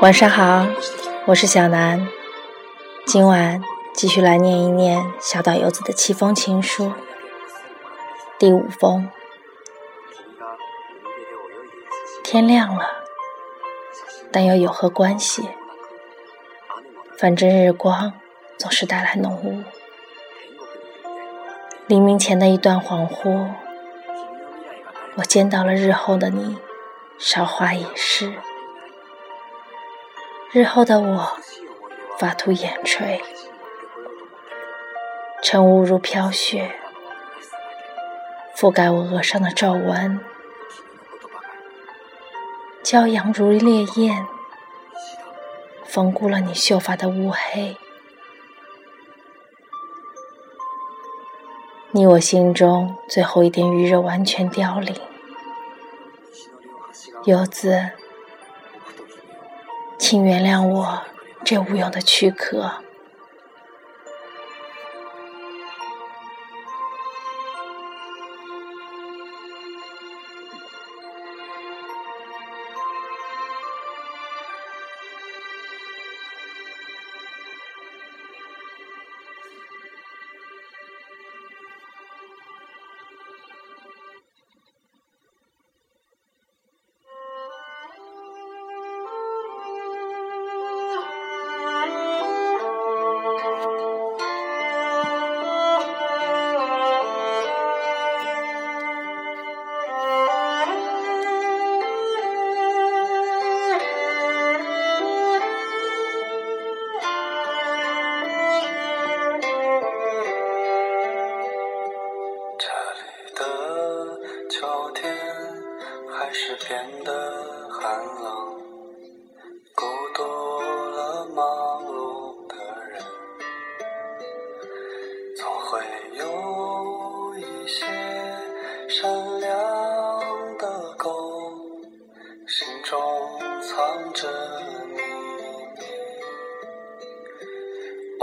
晚上好，我是小南，今晚继续来念一念小岛游子的七封情书。第五封，天亮了，但又有何关系？反正日光总是带来浓雾。黎明前的一段恍惚，我见到了日后的你，韶华已逝。日后的我，发秃眼垂，晨雾如飘雪，覆盖我额上的皱纹；骄阳如烈焰，缝固了你秀发的乌黑。你我心中最后一点余热完全凋零，游子。请原谅我这无用的躯壳。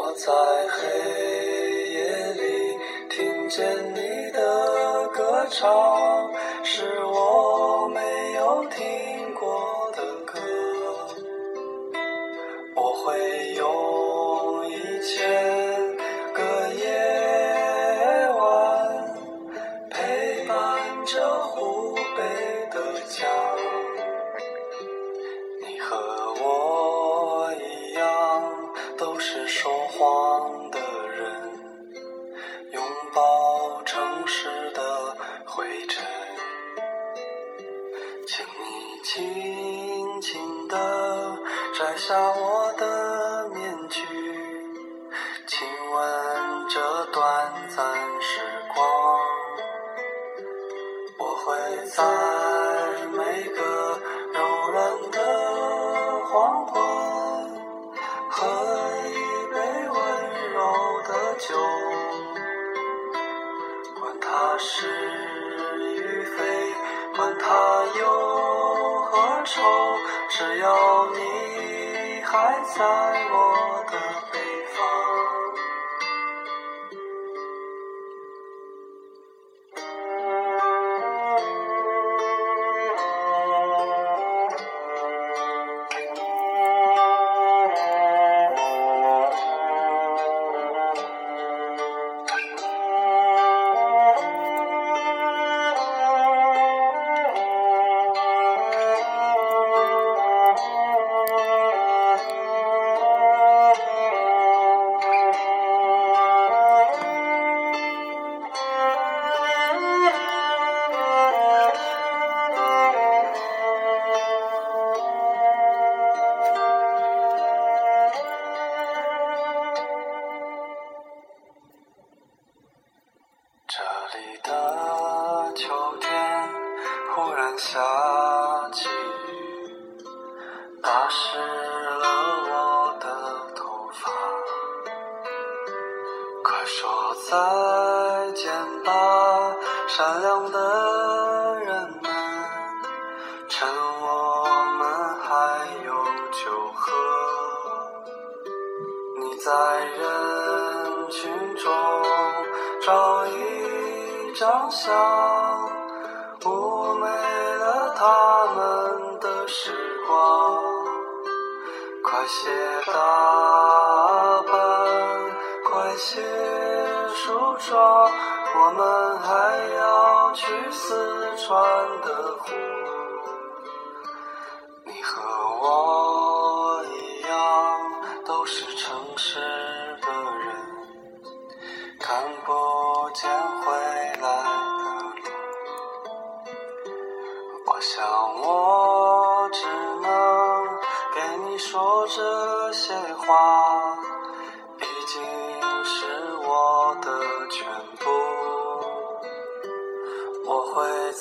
我在黑夜里听见你的歌唱，是我没。有听过的歌，我会用摘下我的面具，亲吻这短暂时光。我会在每个柔软的黄昏，喝一杯温柔的酒，管它是与非，管它有。愁，只要你还在我的。忽然下起雨，打湿了我的头发。快说再见吧，善良的人们，趁我们还有酒喝。你在人群中找一张相。妩媚了他们的时光，快些打扮，快些梳妆，我们还要去四川的湖。你和我一样，都是城市的人，看不见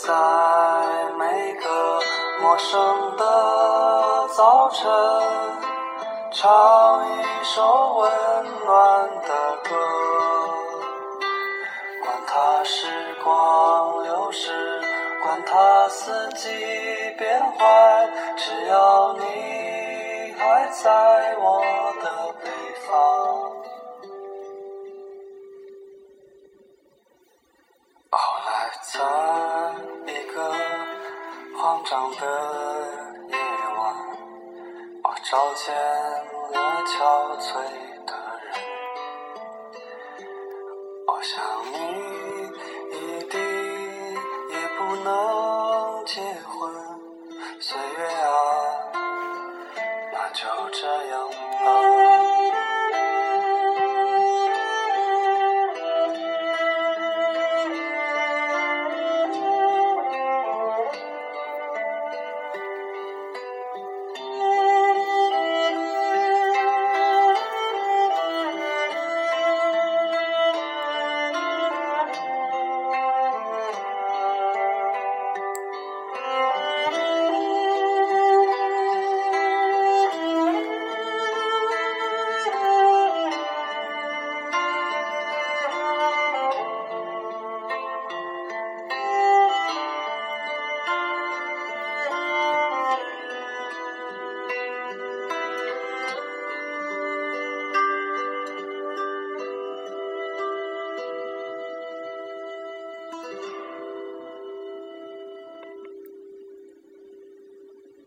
在每个陌生的早晨，唱一首温暖的瞧见了憔悴的人。我想你一定也不能，